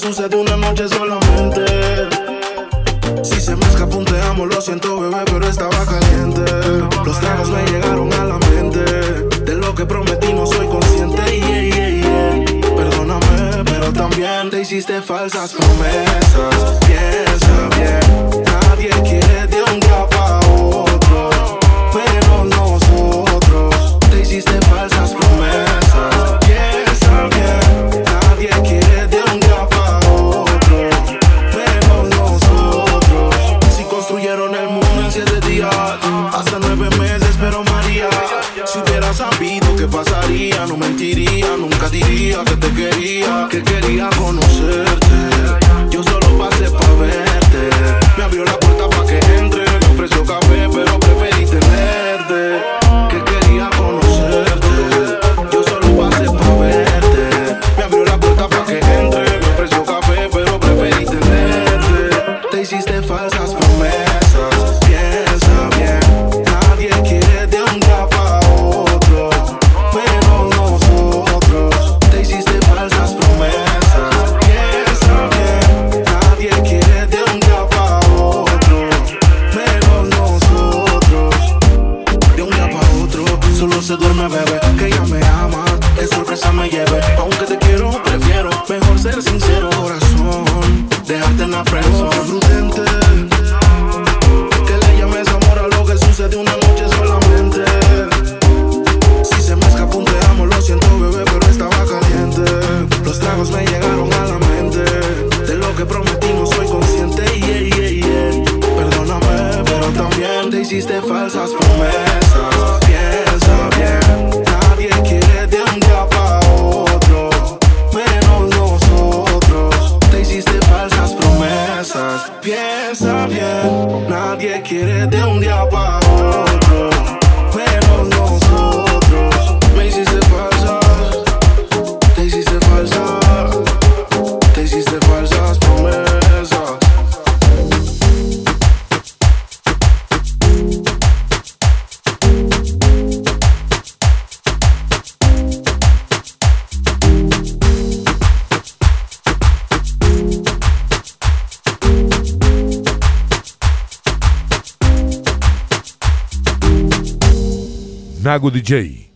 sucede una noche solamente. Si se me escapa un te amo, lo siento, bebé, pero estaba caliente. Los tragos me llegaron a la mente. De lo que prometí no soy consciente. Yeah, yeah, yeah. Perdóname, pero también te hiciste falsas promesas. Piensa bien, nadie quiere. Hasta nueve meses, pero María. Si hubiera sabido qué pasaría, no mentiría, nunca diría que te quería, que quería conocerte. Yo solo pasé pa' verte. Me abrió la puerta pa' que entre, me ofreció café, pero preferí tenerte. Que quería conocerte. Yo solo pasé pa' verte. Me abrió la puerta pa' que entre, me ofreció café, pero preferí tenerte. Te hiciste falsas promesas. Duerme bebé, que ella me ama, de sorpresa me lleve, aunque te quiero, prefiero, mejor ser sincero, corazón, dejarte en la prensa, prudente, que le llames amor lo que sucede una noche solamente, si se me escapa un te amo, lo siento bebé, pero estaba caliente, los tragos me llegaron a la mente, de lo que prometí no soy consciente, yeah, yeah, yeah. perdóname, pero también te hiciste falsas promesas, nadie quiere de un día para otro, Nago DJ.